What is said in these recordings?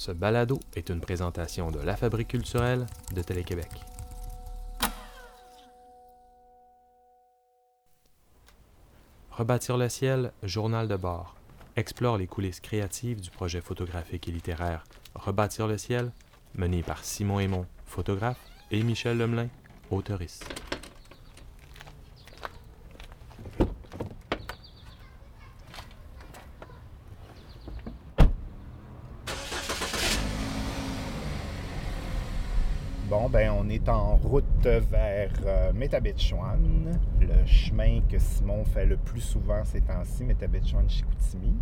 Ce balado est une présentation de La Fabrique culturelle de Télé-Québec. Rebâtir le ciel, journal de bord, explore les coulisses créatives du projet photographique et littéraire Rebâtir le ciel, mené par Simon Aymon, photographe, et Michel Lemelin, auteuriste. Bon, ben, on est en route vers euh, le chemin que Simon fait le plus souvent ces temps-ci, Métabetchouan-Chicoutimi.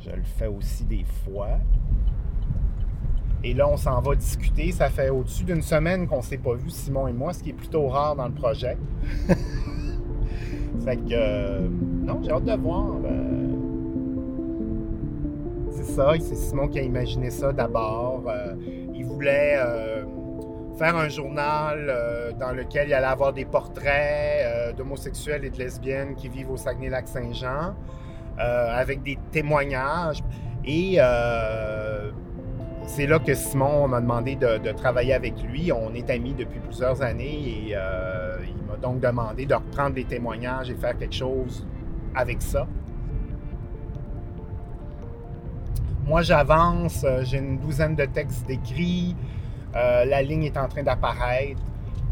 Je le fais aussi des fois. Et là, on s'en va discuter. Ça fait au-dessus d'une semaine qu'on ne s'est pas vu, Simon et moi, ce qui est plutôt rare dans le projet. fait que, euh, non, j'ai hâte de voir. euh, c'est ça, c'est Simon qui a imaginé ça d'abord. Euh, il voulait faire un journal euh, dans lequel il allait avoir des portraits euh, d'homosexuels et de lesbiennes qui vivent au Saguenay-Lac-Saint-Jean, euh, avec des témoignages. Et c'est là que Simon m'a demandé de, de travailler avec lui. On est amis depuis plusieurs années et il m'a donc demandé de reprendre les témoignages et faire quelque chose avec ça. Moi, j'avance, j'ai une douzaine de textes décrits. Euh, la ligne est en train d'apparaître.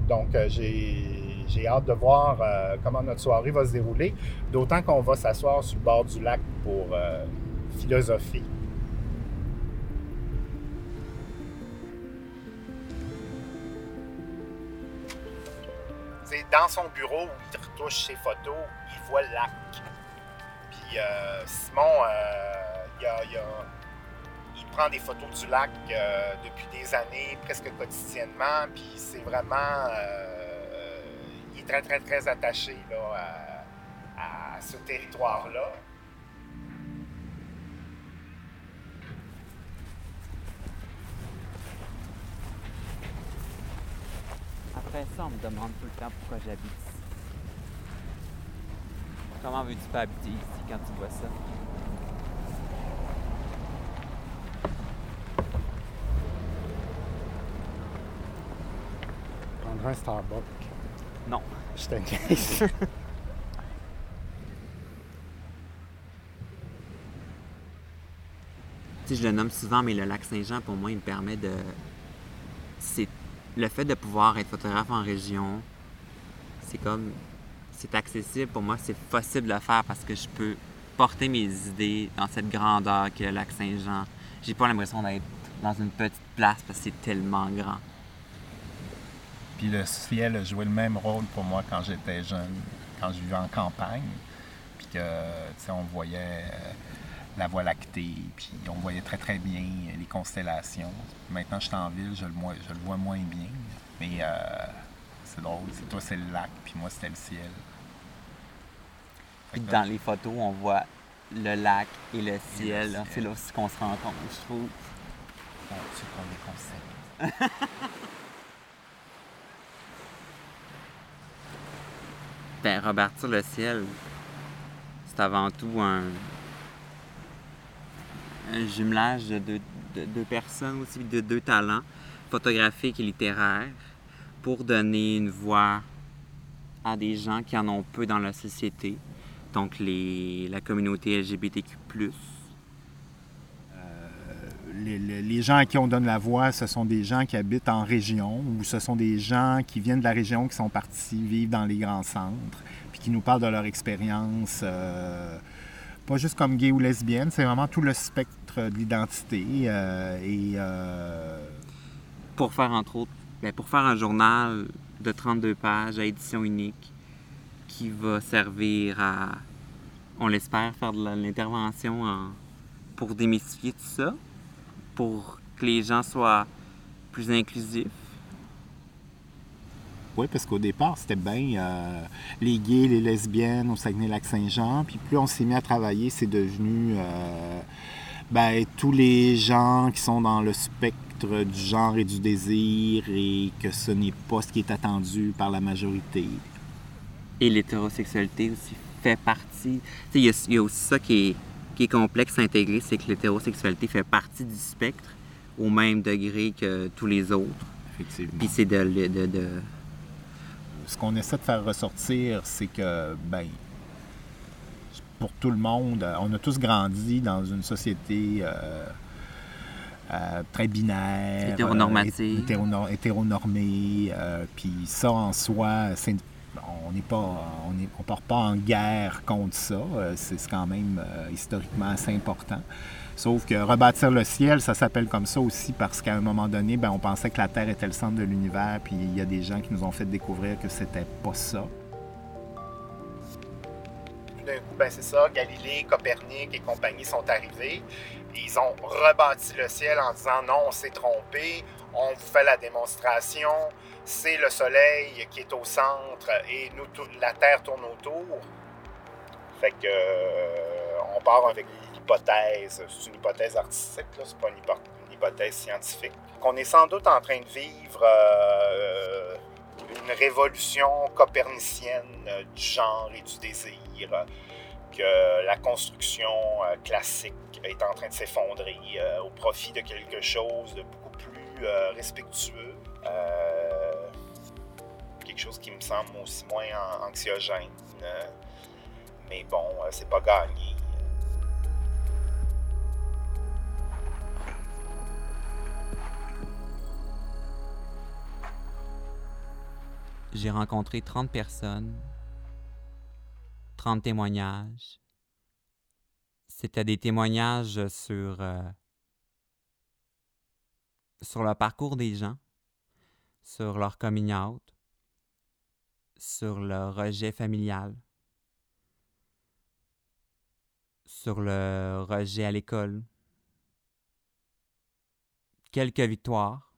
Donc, euh, j'ai, hâte de voir euh, comment notre soirée va se dérouler. D'autant qu'on va s'asseoir sur le bord du lac pour philosopher. Dans son bureau où il retouche ses photos, il voit le lac. Puis Simon, il, il a- prend des photos du lac euh, depuis des années, presque quotidiennement. Puis c'est vraiment. euh, il est très, très, très attaché là, à, à ce territoire-là. Après ça, on me demande tout le temps pourquoi j'habite ici. Comment veux-tu pas habiter ici quand tu vois ça? Un Starbucks. Non. Je te niaise. Je le nomme souvent, mais le lac Saint-Jean, pour moi, il me permet de. C'est le fait de pouvoir être photographe en région, c'est comme. C'est accessible pour moi, c'est possible de le faire parce que je peux porter mes idées dans cette grandeur que le lac Saint-Jean. J'ai pas l'impression d'être dans une petite place parce que c'est tellement grand. Puis le ciel a joué le même rôle pour moi quand j'étais jeune, quand je vivais en campagne. Puis que, tu sais, on voyait euh, la Voie lactée, puis on voyait très, très bien les constellations. Maintenant, je suis en ville, je le, moi- je le vois moins bien. Mais euh, c'est drôle. C'est toi, c'est le lac, puis moi, c'était le ciel. Dans les photos, on voit le lac et le ciel. ciel. C'est là aussi qu'on se rencontre, je trouve. bon, tu prends des Ben, rebâtir le ciel, c'est avant tout un, jumelage de deux, de deux personnes aussi, de deux talents, photographiques et littéraires, pour donner une voix à des gens qui en ont peu dans la société, donc les, la communauté LGBTQ+. Les, gens à qui on donne la voix, ce sont des gens qui habitent en région ou ce sont des gens qui viennent de la région, qui sont partis vivre dans les grands centres, puis qui nous parlent de leur expérience, euh, pas juste comme gay ou lesbienne, c'est vraiment tout le spectre de l'identité. euh, et euh, pour faire entre autres, ben, pour faire un journal de 32 pages à édition unique qui va servir à, on l'espère, faire de l'intervention en- pour démystifier tout ça, pour que les gens soient plus inclusifs? Oui, parce qu'au départ, c'était bien euh, les gays, les lesbiennes au Saguenay-Lac-Saint-Jean. Puis plus on s'est mis à travailler, c'est devenu euh, ben, tous les gens qui sont dans le spectre du genre et du désir et que ce n'est pas ce qui est attendu par la majorité. Et l'hétérosexualité aussi fait partie. Il y, y a aussi ça qui est, qui est complexe à intégrer, c'est que l'hétérosexualité fait partie du spectre au même degré que tous les autres. Effectivement. Puis c'est de, de, de- de- ce qu'on essaie de faire ressortir, c'est que, ben, pour tout le monde, on a tous grandi dans une société euh, euh, très binaire, Hétéronormative. euh, hétéronor- hétéronormée, euh, puis ça en soi, c'est on n'est pas, on part pas en guerre contre ça. euh, C'est quand même euh, historiquement assez important. Sauf que rebâtir le ciel, ça s'appelle comme ça aussi parce qu'à un moment donné, ben, on pensait que la Terre était le centre de l'univers, puis il y a des gens qui nous ont fait découvrir que c'était pas ça. Tout d'un coup, ben c'est ça, Galilée, Copernic et compagnie sont arrivés. Ils ont rebâti le ciel en disant non, on s'est trompé, on vous fait la démonstration, c'est le Soleil qui est au centre et nous, la Terre tourne autour. Fait que euh, on part avec l'hypothèse, c'est une hypothèse artistique, c'est pas une, hypo- une hypothèse scientifique. Qu'on est sans doute en train de vivre euh, une révolution copernicienne du genre et du désir que la construction euh, classique est en train de s'effondrer au profit de quelque chose de euh, respectueux. Euh, quelque chose qui me semble aussi moins an- anxiogène. euh, mais bon, c'est pas gagné. J'ai rencontré 30 personnes, 30 témoignages. C'était des témoignages sur, sur le parcours des gens, sur leur coming out, sur le rejet familial, sur le rejet à l'école. Quelques victoires.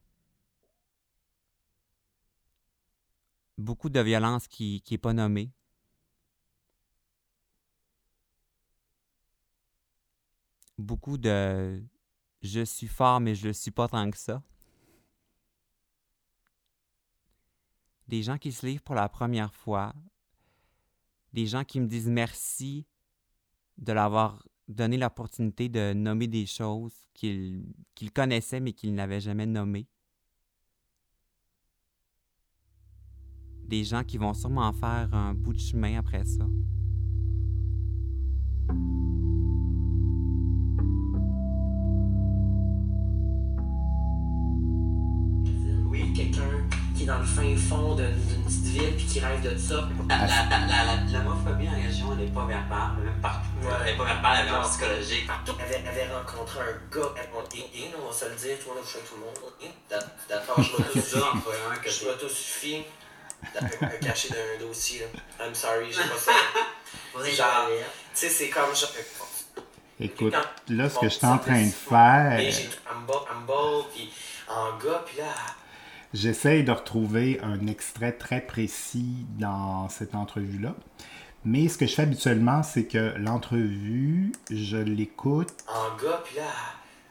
beaucoup de violence qui n'est pas nommée. Beaucoup de je suis fort, mais je le suis pas tant que ça. Des gens qui se livrent pour la première fois. Des gens qui me disent merci de l'avoir donné l'opportunité de nommer des choses qu'ils connaissaient mais qu'ils n'avaient jamais nommées. des gens qui vont sûrement faire un bout de chemin après ça. Quelqu'un qui est dans le fin fond d'une petite ville puis qui rêve de ça. La, la, la, la, l'homophobie en région, elle n'est pas verbale, même partout. Ouais. Elle n'est pas verbale, elle est Non. psychologique. Partout. Elle avait, elle avait rencontré un gars, elle on on va se le dire, tout le monde touché tout le monde. D'accord, je dur entre un que Je m'autosuffis. Un un caché d'un dossier, là. I'm sorry, j'ai pas ça. Genre. Tu sais, c'est comme genre. Écoute, Quand- là, ce que je suis en ça train de faire, j'ai I'm bold, I'm bold, puis en gars, puis là, j'essaye de retrouver un extrait très précis dans cette entrevue-là. Mais ce que je fais habituellement, c'est que l'entrevue, je l'écoute en gars, puis là,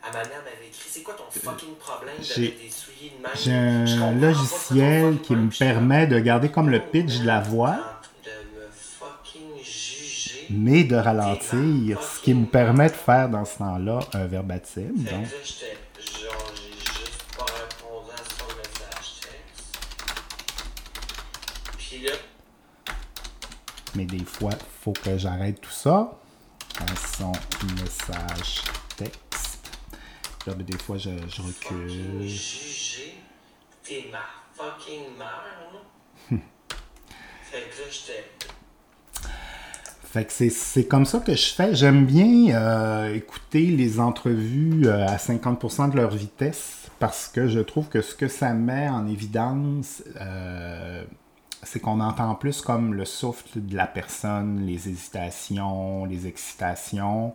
à ma mère m'avait écrit C'est quoi ton fucking problème J'ai- de Je un logiciel qui me permet de garder comme le pitch de la voix, De me fucking juger. mais de ralentir, ce qui me permet de faire dans ce temps-là un verbatim. Donc, là, j'étais genre, j'ai juste pas répondu à son message texte. Mais des fois, il faut que j'arrête tout ça à son message texte. Là, ben, des fois, je, je recule. juger. T'es ma fucking mère, fait que là, j'étais. Fait que c'est- c'est comme ça que je fais. J'aime bien euh, écouter les entrevues euh, à 50% de leur vitesse parce que je trouve que ce que ça met en évidence, euh, c'est qu'on entend plus comme le souffle de la personne, les hésitations, les excitations.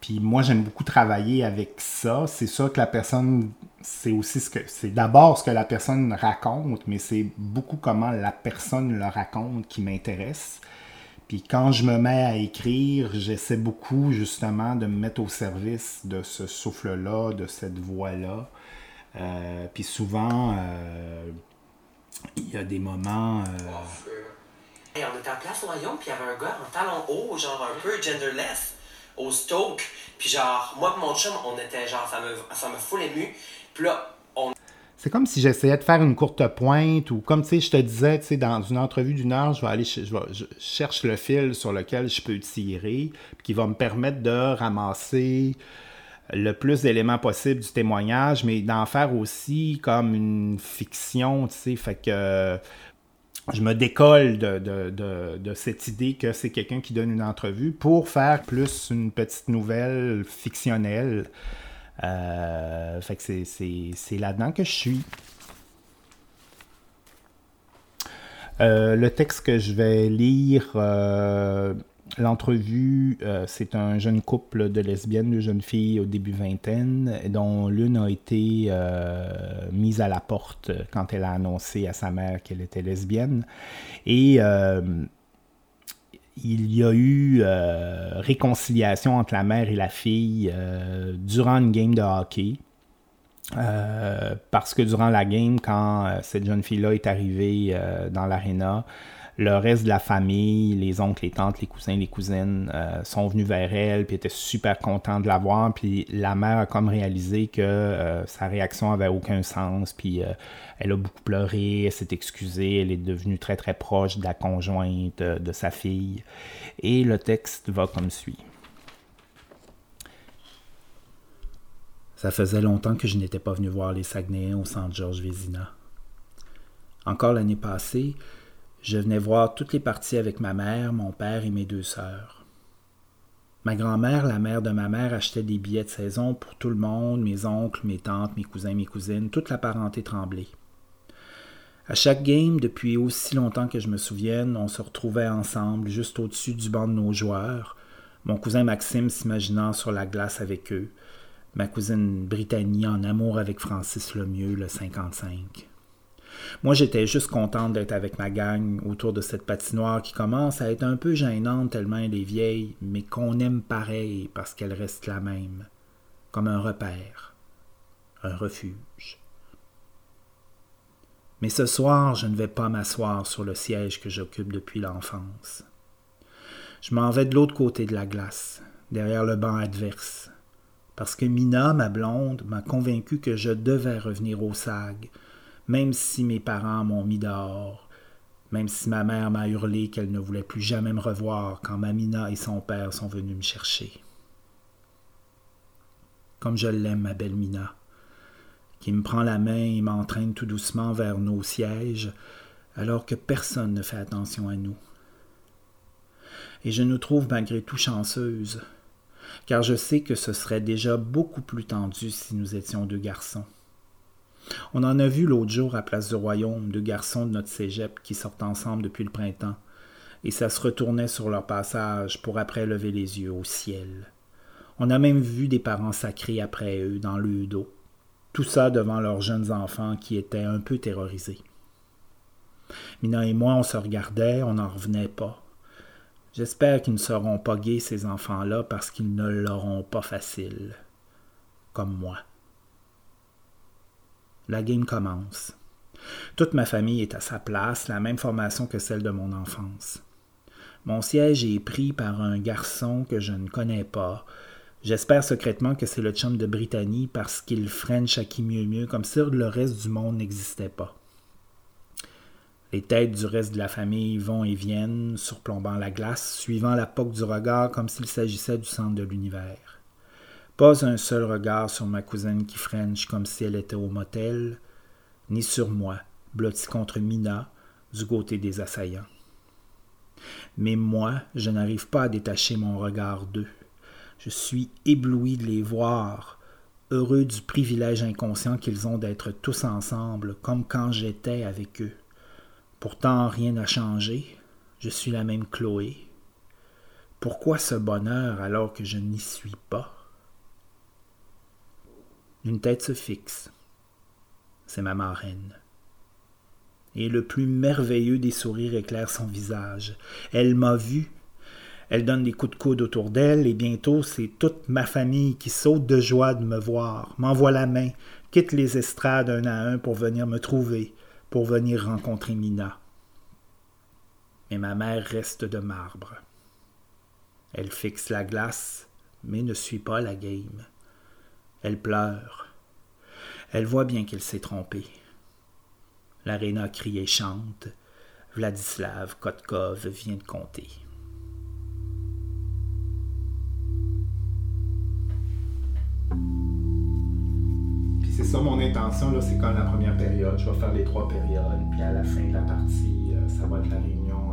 Puis moi, j'aime beaucoup travailler avec ça. C'est sûr que la personne, c'est aussi ce que. C'est d'abord ce que la personne raconte, mais c'est beaucoup comment la personne le raconte qui m'intéresse. Puis quand je me mets à écrire, j'essaie beaucoup justement de me mettre au service de ce souffle-là, de cette voix-là. Euh, puis souvent, euh, il y a des moments. euh, Hey, on était en place au royaume, puis il y avait un gars en talons hauts, genre un peu genderless. au Stoke. Puis genre, moi et mon chum, on était genre, ça me, ça me full ému. Puis là, on C'est comme si j'essayais de faire une courte pointe ou comme tu sais, je te disais, tu sais, dans une entrevue d'une heure, je vais aller, je, vais- je cherche le fil sur lequel je peux tirer, puis qui va me permettre de ramasser le plus d'éléments possible du témoignage, mais d'en faire aussi comme une fiction, tu sais, fait que je me décolle de, cette idée que c'est quelqu'un qui donne une entrevue pour faire plus une petite nouvelle fictionnelle. Euh, fait que c'est là-dedans que je suis. Euh, le texte que je vais lire, euh, l'entrevue, euh, c'est un jeune couple de lesbiennes, deux jeunes filles au début vingtaine, dont l'une a été euh, mise à la porte quand elle a annoncé à sa mère qu'elle était lesbienne. Et euh, il y a eu réconciliation entre la mère et la fille durant une game de hockey. Parce que durant la game, quand cette jeune fille-là est arrivée dans l'aréna, le reste de la famille, les oncles, les tantes, les cousins, les cousines euh, sont venus vers elle, puis étaient super contents de la voir. Puis la mère a comme réalisé que euh, sa réaction avait aucun sens, puis euh, elle a beaucoup pleuré, elle s'est excusée, elle est devenue très très proche de la conjointe de sa fille. Et le texte va comme suit. Ça faisait longtemps que je n'étais pas venu voir les Saguenayens au centre Georges Vézina. Encore l'année passée, je venais voir toutes les parties avec ma mère, mon père et mes deux sœurs. Ma grand-mère, la mère de ma mère, achetait des billets de saison pour tout le monde, mes oncles, mes tantes, mes cousins, mes cousines, toute la parenté tremblée. À chaque game, depuis aussi longtemps que je me souvienne, on se retrouvait ensemble, juste au-dessus du banc de nos joueurs, mon cousin Maxime s'imaginant sur la glace avec eux, ma cousine Brittany en amour avec Francis Lemieux, le 55. Moi, j'étais juste contente d'être avec ma gang autour de cette patinoire qui commence à être un peu gênante tellement elle est vieille, mais qu'on aime pareil parce qu'elle reste la même, comme un repère, un refuge. Mais ce soir, je ne vais pas m'asseoir sur le siège que j'occupe depuis l'enfance. Je m'en vais de l'autre côté de la glace, derrière le banc adverse, parce que Mina, ma blonde, m'a convaincu que je devais revenir au SAG, même si mes parents m'ont mis dehors, même si ma mère m'a hurlé qu'elle ne voulait plus jamais me revoir quand ma Mina et son père sont venus me chercher. Comme je l'aime, ma belle Mina, qui me prend la main et m'entraîne tout doucement vers nos sièges, alors que personne ne fait attention à nous. Et je nous trouve malgré tout chanceuses, car je sais que ce serait déjà beaucoup plus tendu si nous étions deux garçons. On en a vu l'autre jour à Place du Royaume deux garçons de notre cégep qui sortent ensemble depuis le printemps, et ça se retournait sur leur passage pour après lever les yeux au ciel. On a même vu des parents sacrés après eux dans le dos. Tout ça devant leurs jeunes enfants qui étaient un peu terrorisés. Mina et moi, on se regardait, on n'en revenait pas. J'espère qu'ils ne seront pas gays, ces enfants-là, parce qu'ils ne l'auront pas facile. Comme moi. La game commence. Toute ma famille est à sa place, la même formation que celle de mon enfance. Mon siège est pris par un garçon que je ne connais pas. J'espère secrètement que c'est le chum de Brittany parce qu'il French à qui mieux mieux, comme si le reste du monde n'existait pas. Les têtes du reste de la famille vont et viennent, surplombant la glace, suivant la poque du regard comme s'il s'agissait du centre de l'univers. Pas un seul regard sur ma cousine qui French comme si elle était au motel, ni sur moi, blotti contre Mina, du côté des assaillants. Mais moi, je n'arrive pas à détacher mon regard d'eux. Je suis ébloui de les voir, heureux du privilège inconscient qu'ils ont d'être tous ensemble, comme quand j'étais avec eux. Pourtant, rien n'a changé. Je suis la même Chloé. Pourquoi ce bonheur alors que je n'y suis pas? Une tête se fixe. C'est ma marraine. Et le plus merveilleux des sourires éclaire son visage. Elle m'a vu. Elle donne des coups de coude autour d'elle, et bientôt c'est toute ma famille qui saute de joie de me voir, m'envoie la main, quitte les estrades un à un pour venir me trouver, pour venir rencontrer Mina. Mais ma mère reste de marbre. Elle fixe la glace, mais ne suit pas la game. Elle pleure. Elle voit bien qu'elle s'est trompée. L'aréna crie et chante. Vladislav Kotkov vient de compter. Puis c'est ça mon intention, là, c'est comme la première période, je vais faire les trois périodes, puis à la fin de la partie, euh, ça va être la réunion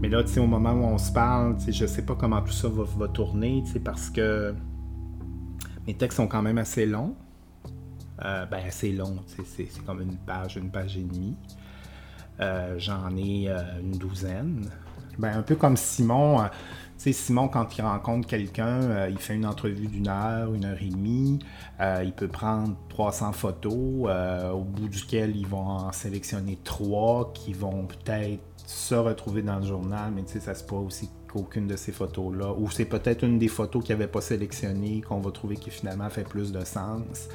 Mais là, au moment où on se parle, je sais pas comment tout ça va, va tourner, parce que mes textes sont quand même assez longs. Euh, ben, assez long, tu sais, c'est, comme une page, une page et demie. Euh, j'en ai euh, une douzaine. Ben, un peu comme Simon. euh, tu sais, Simon, quand il rencontre quelqu'un, il fait une entrevue d'une heure, une heure et demie. Il peut prendre 300 photos, au bout duquel ils vont en sélectionner trois qui vont peut-être se retrouver dans le journal, mais ça se peut aussi qu'aucune de ces photos-là, ou c'est peut-être une des photos qu'ils n'avaient pas sélectionnées, qu'on va trouver qui finalement fait plus de sens.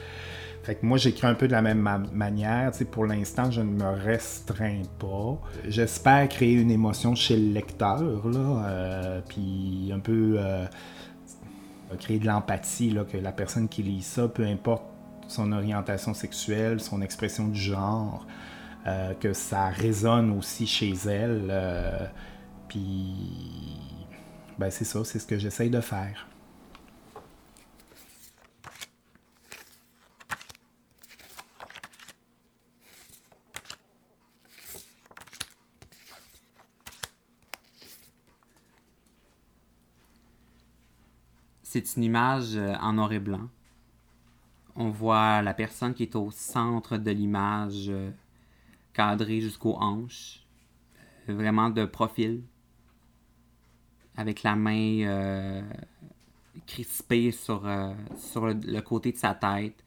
Fait que moi, j'écris un peu de la même ma- manière. Tu sais, pour l'instant, je ne me restreins pas. J'espère créer une émotion chez le lecteur, là, euh, puis un peu euh, créer de l'empathie, que la personne qui lit ça, peu importe son orientation sexuelle, son expression du genre, euh, que ça résonne aussi chez elle. euh, puis, ben c'est ça, c'est ce que j'essaye de faire. C'est une image euh, en noir et blanc. On voit la personne qui est au centre de l'image, cadrée jusqu'aux hanches, euh, vraiment de profil, avec la main euh, crispée sur, euh, sur le, côté de sa tête,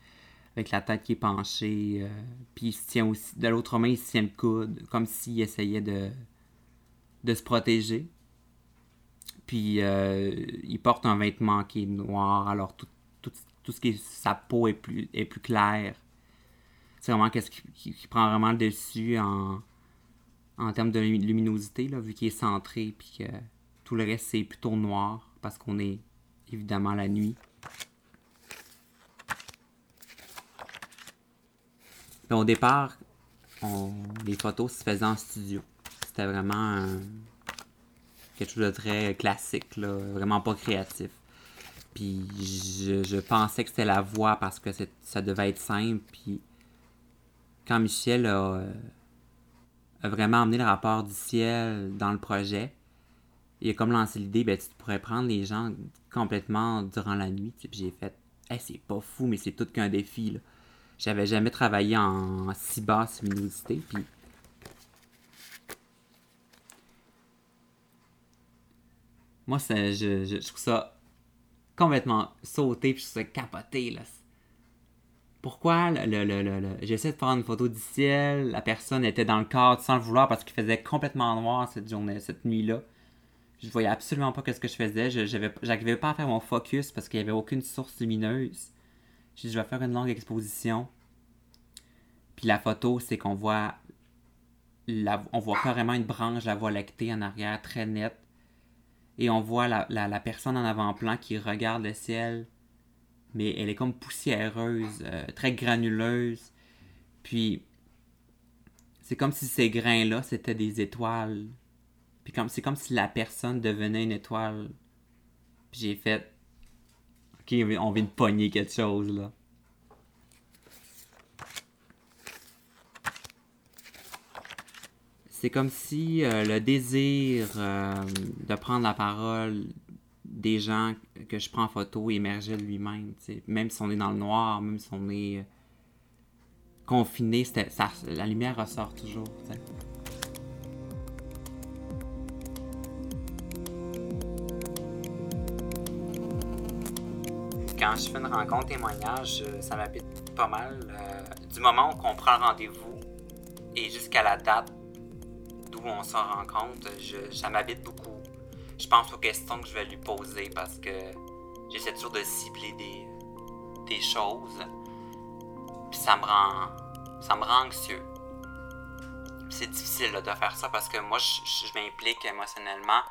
avec la tête qui est penchée, puis il se tient aussi, de l'autre main, il se tient le coude, comme s'il essayait de, de se protéger. Puis il porte un vêtement qui est noir, alors tout, tout, tout ce qui est sa peau est plus, est plus clair. C'est vraiment qu'est-ce qui, prend vraiment le dessus en, en termes de lumi- luminosité, là, vu qu'il est centré, puis que tout le reste c'est plutôt noir, parce qu'on est évidemment la nuit. Au départ, les photos se faisaient en studio. C'était vraiment un- quelque chose de très classique, là, vraiment pas créatif. Puis je, je pensais que c'était la voix parce que ça devait être simple. Puis quand Michel a, euh, a vraiment amené le rapport du ciel dans le projet, il a comme lancé l'idée, ben, tu pourrais prendre les gens complètement durant la nuit. J'ai fait, Hey, c'est pas fou, mais c'est tout qu'un défi. là. J'avais jamais travaillé en si basse luminosité. Moi, je, trouve ça complètement sauté, puis ça capoté. Là. Pourquoi le, le, le, le- j'essaie de prendre une photo du ciel, la personne était dans le cadre sans le vouloir parce qu'il faisait complètement noir cette journée, cette nuit-là. Je voyais absolument pas ce que je faisais. Je j'arrivais pas à faire mon focus parce qu'il y avait aucune source lumineuse. J'ai dit, je vais faire une longue exposition. Puis la photo, c'est qu'on voit, on voit carrément une branche la voie lactée en arrière, très nette. Et on voit la personne en avant-plan qui regarde le ciel, mais elle est comme poussiéreuse, euh, très granuleuse. Puis c'est comme si ces grains-là, c'était des étoiles. Puis comme c'est comme si la personne devenait une étoile. Puis j'ai fait OK, on vient de pogner quelque chose là. C'est comme si euh, le désir euh, de prendre la parole des gens que je prends en photo émergeait de lui-même. Même si on est dans le noir, même si on est euh, confiné, ça- la lumière ressort toujours. Quand je fais une rencontre témoignage, euh, ça m'habite pas mal. euh, du moment où on prend rendez-vous et jusqu'à la date d'où on se rencontre, je- ça m'habite beaucoup. Je pense aux questions que je vais lui poser parce que j'essaie toujours de cibler des, choses. Puis ça me rend ça me rend anxieux. c'est difficile de faire ça parce que moi, je, m'implique émotionnellement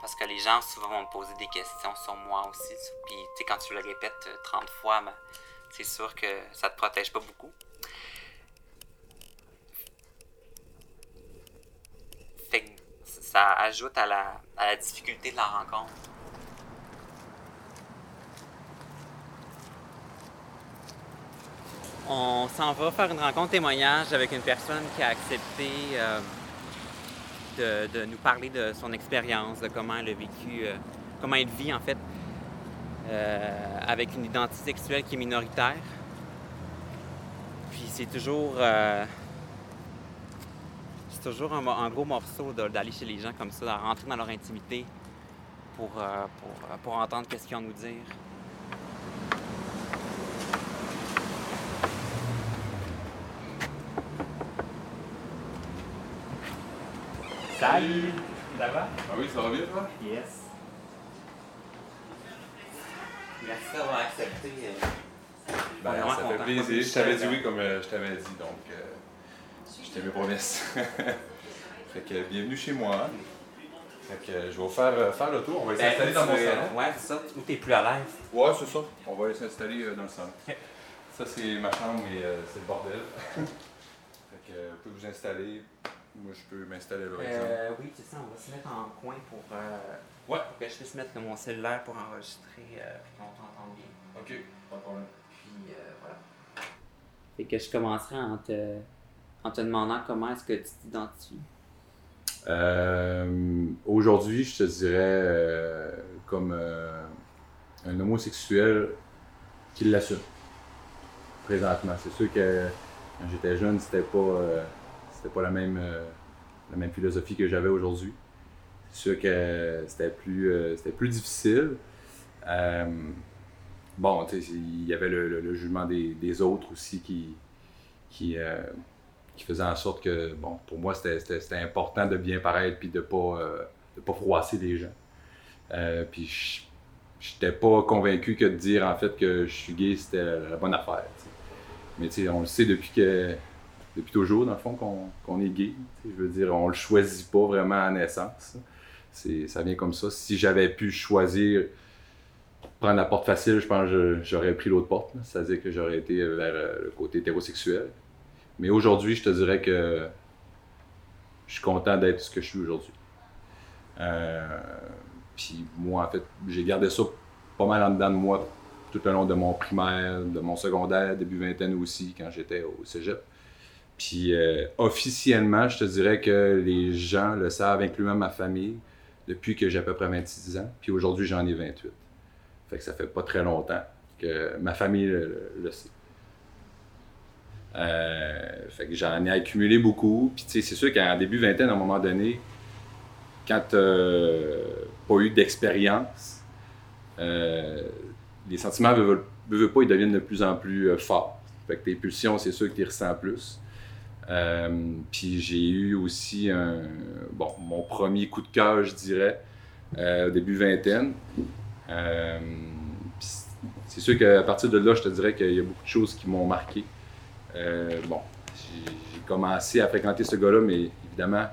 parce que les gens souvent vont me poser des questions sur moi aussi. Puis, tu sais, quand tu le répètes euh, 30 fois, ben, c'est sûr que ça te protège pas beaucoup. Fait que ça ajoute à la, à la difficulté de la rencontre. On s'en va faire une rencontre témoignage avec une personne qui a accepté euh, de, nous parler de son expérience, de comment elle a vécu, euh, comment elle vit en fait euh, avec une identité sexuelle qui est minoritaire. Puis c'est toujours, c'est toujours un, un gros morceau d'aller chez les gens comme ça, de rentrer dans leur intimité pour, euh, pour, euh, pour entendre qu'est-ce qu'ils ont à nous dire. Salut! Ça va? Ah oui, ça va bien, toi? Yes. Merci d'avoir accepté. euh, Ben, ça fait plaisir. Je t'avais dit oui comme je t'avais dit, donc euh, je t'ai mes promesses. fait que bienvenue chez moi. Fait que je vais vous faire, euh, faire le tour. On va Ben, s'installer dans mon salon. Ouais, c'est ça. Où t'es plus à l'aise? Ouais, c'est ça. On va s'installer euh, dans le salon. Ça, c'est ma chambre et euh, c'est le bordel. fait que vous pouvez vous installer. Moi, je peux m'installer là. Euh, oui, c'est ça. On va se mettre en coin pour, Ouais. pour que je puisse mettre mon cellulaire pour enregistrer puis qu'on t'entende bien. Ok, pas de problème. Puis euh, voilà. Et que je commencerai en te, en te demandant comment est-ce que tu t'identifies? Euh, Aujourd'hui, je te dirais euh, comme euh, un homosexuel qui l'assume. Présentement. C'est sûr que quand j'étais jeune, c'était pas, c'était pas la même, la même philosophie que j'avais aujourd'hui. C'est sûr que c'était plus, plus difficile. Bon, il y avait le, jugement des, des autres aussi qui, qui, qui faisait en sorte que, bon, pour moi, c'était- important de bien paraître puis de pas, euh, pas froisser les gens. Euh, puis je j'étais pas convaincu que de dire en fait que je suis gay, c'était la bonne affaire. Mais tu sais, on le sait depuis que depuis toujours, dans le fond, qu'on est gay. Je veux dire, on le choisit pas vraiment à naissance. Ça vient comme ça. Si j'avais pu choisir prendre la porte facile, je pense que j'aurais pris l'autre porte. C'est-à-dire que j'aurais été vers euh, le côté hétérosexuel. Mais aujourd'hui, je te dirais que je suis content d'être ce que je suis aujourd'hui. Euh, Puis moi, en fait, j'ai gardé ça pas mal en dedans de moi tout le long de mon primaire, de mon secondaire, début vingtaine aussi, quand j'étais au cégep. Puis euh, officiellement, je te dirais que les gens le savent, incluant ma famille, depuis que j'ai à peu près 26 ans. Puis aujourd'hui, j'en ai 28. Fait que ça fait pas très longtemps que ma famille le, sait. Euh, fait que j'en ai accumulé beaucoup. Puis c'est sûr qu'en début vingtaine, à un moment donné, quand tu pas eu d'expérience, euh, les sentiments, veux, veux pas, ils deviennent de plus en plus euh, forts. Fait que tes pulsions, c'est sûr que tu ressens plus. Puis j'ai eu aussi bon, mon premier coup de cœur, je dirais, au début vingtaine. C'est sûr qu'à partir de là, je te dirais qu'il y a beaucoup de choses qui m'ont marqué. Euh, bon, j'ai commencé à fréquenter ce gars-là, mais évidemment,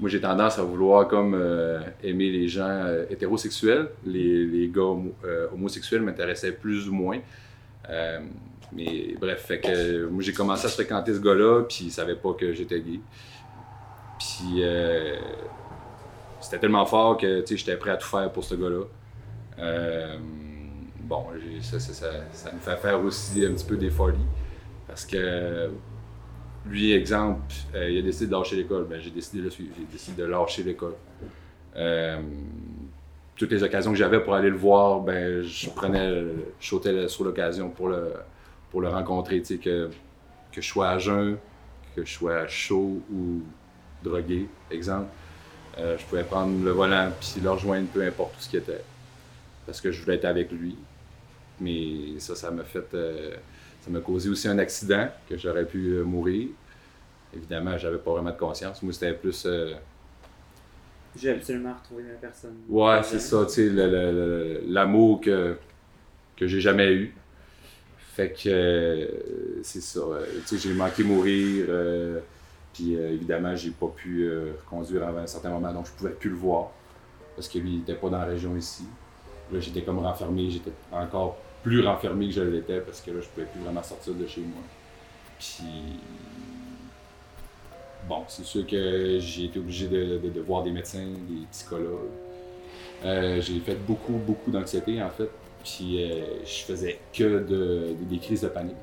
moi j'ai tendance à vouloir comme euh, aimer les gens euh, hétérosexuels. Les, les gars homo- homosexuels m'intéressaient plus ou moins. Mais bref, fait que moi j'ai commencé à fréquenter ce gars-là, puis il savait pas que j'étais gay. Puis c'était tellement fort que j'étais prêt à tout faire pour ce gars-là. Bon, ça, ça, ça, ça me fait faire aussi un petit peu des folies. Parce que lui, exemple, euh, il a décidé de lâcher l'école. Ben, j'ai décidé de. J'ai décidé de lâcher l'école. Euh, toutes les occasions que j'avais pour aller le voir, ben, je prenais, je sautais sur l'occasion pour le, pour le rencontrer. Que, que je sois à jeun, que je sois chaud ou drogué, exemple. Euh, je pouvais prendre le volant puis le rejoindre, peu importe où ce qui était. Parce que je voulais être avec lui. Mais ça, ça m'a fait. Ça m'a causé aussi un accident que j'aurais pu euh, mourir. Évidemment, j'avais pas vraiment de conscience. Moi, c'était plus. euh, J'ai absolument retrouvé la personne. Ouais, c'est ça, tu sais, l'amour que, que j'ai jamais eu. Fait que euh, c'est ça. tu sais, j'ai manqué mourir. euh, Puis évidemment, j'ai pas pu conduire à un certain moment, donc je pouvais plus le voir parce que lui, il était pas dans la région ici. Là, j'étais comme renfermé, j'étais encore plus renfermé que je l'étais parce que là, je pouvais plus vraiment sortir de chez moi. Puis bon, c'est sûr que j'ai été obligé de, voir des médecins, des psychologues. Euh, j'ai fait beaucoup, beaucoup d'anxiété en fait. Puis euh, je faisais que de- des crises de panique.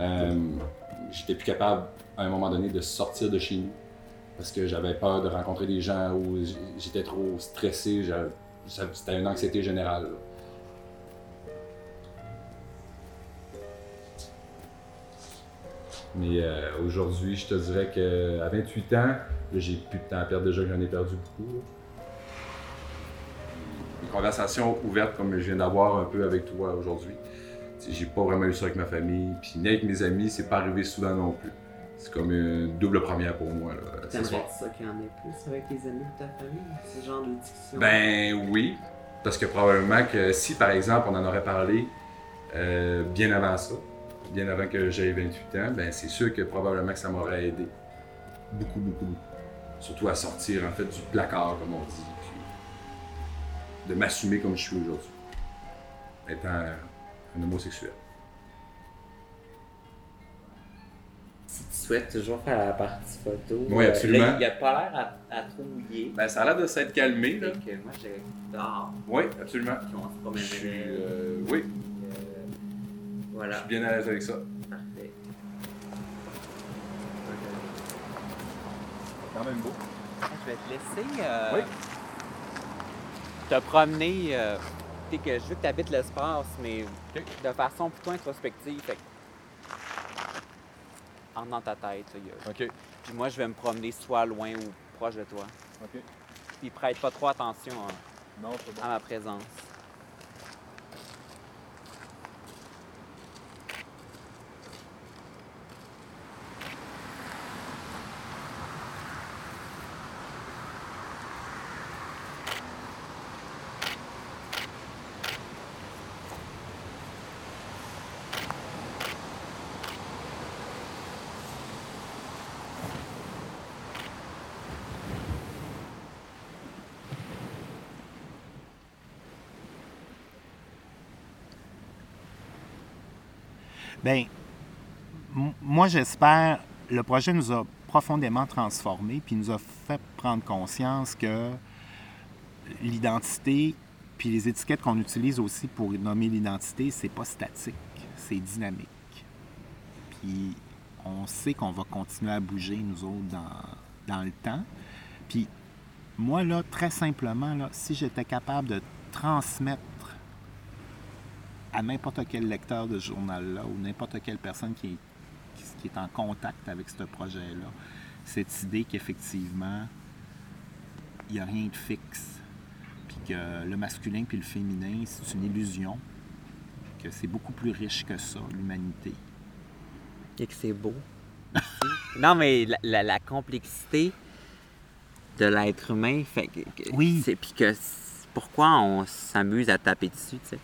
Euh, J'étais plus capable à un moment donné de sortir de chez nous parce que j'avais peur de rencontrer des gens ou j'étais trop stressé. C'était une anxiété générale. Mais euh, aujourd'hui, je te dirais qu'à 28 ans, j'ai plus de temps à perdre déjà, j'en ai perdu beaucoup. là. Une conversation ouverte comme je viens d'avoir un peu avec toi aujourd'hui. J'ai pas vraiment eu ça avec ma famille, puis ni avec mes amis, c'est pas arrivé souvent non plus. C'est comme une double première pour moi. Là. T'aimerais ça qu'il y en ait plus avec tes amis ou ta famille, ce genre de discussion? Ben oui, parce que probablement que si par exemple on en aurait parlé euh, bien avant ça, bien avant que j'aie 28 ans, ben c'est sûr que probablement que ça m'aurait aidé. Beaucoup, beaucoup, beaucoup. Surtout à sortir en fait du placard, comme on dit, puis de m'assumer comme je suis aujourd'hui, étant un homosexuel. Si tu souhaites toujours faire la partie photo, Oui, euh, absolument. là, il a pas l'air à, à trop mouiller. Ben ça a l'air de s'être calmé là. Que moi, j'ai dehors, Oui, absolument. puis on se euh, oui, je suis bien à l'aise avec ça. parfait. Quand même beau. Je vais te laisser euh, Oui. te promener. euh, que je veux que tu habites l'espace, mais de façon plutôt introspective. Fait en dans ta tête. là, il y a- OK. Puis moi, je vais me promener soit loin ou proche de toi. OK. Puis prête pas trop attention hein, Non, c'est bon. à ma présence. Bien, moi, j'espère, le projet nous a profondément transformés, puis nous a fait prendre conscience que l'identité, puis les étiquettes qu'on utilise aussi pour nommer l'identité, c'est pas statique, c'est dynamique. Puis on sait qu'on va continuer à bouger, nous autres, dans, dans le temps. Puis moi, là, très simplement, là, si j'étais capable de transmettre à n'importe quel lecteur de ce journal-là ou n'importe quelle personne qui est, qui, qui est en contact avec ce projet-là, cette idée qu'effectivement, il n'y a rien de fixe, puis que le masculin puis le féminin, c'est une illusion, que c'est beaucoup plus riche que ça, l'humanité. Et que c'est beau. non, mais la, la- la complexité de l'être humain fait que. Oui. C'est, puis que pourquoi on s'amuse à taper dessus, tu sais?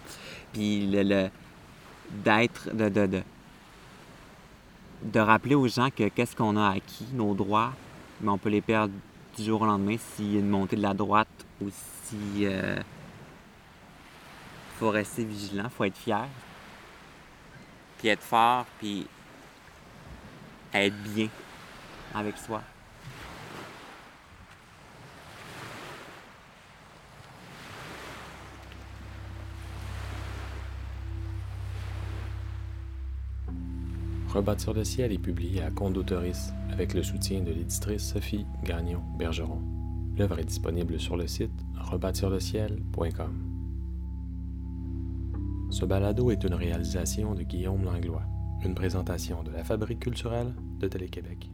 Puis le, d'être. De, de, de, de rappeler aux gens que qu'est-ce qu'on a acquis, nos droits, mais on peut les perdre du jour au lendemain s'il y a une montée de la droite ou si. euh, faut rester vigilant, faut être fier. Puis être fort, puis être bien avec soi. Rebâtir le ciel est publié à Condotoris avec le soutien de l'éditrice Sophie Gagnon-Bergeron. L'œuvre est disponible sur le site rebâtirleciel.com. Ce balado est une réalisation de Guillaume Langlois, une présentation de la Fabrique culturelle de Télé-Québec.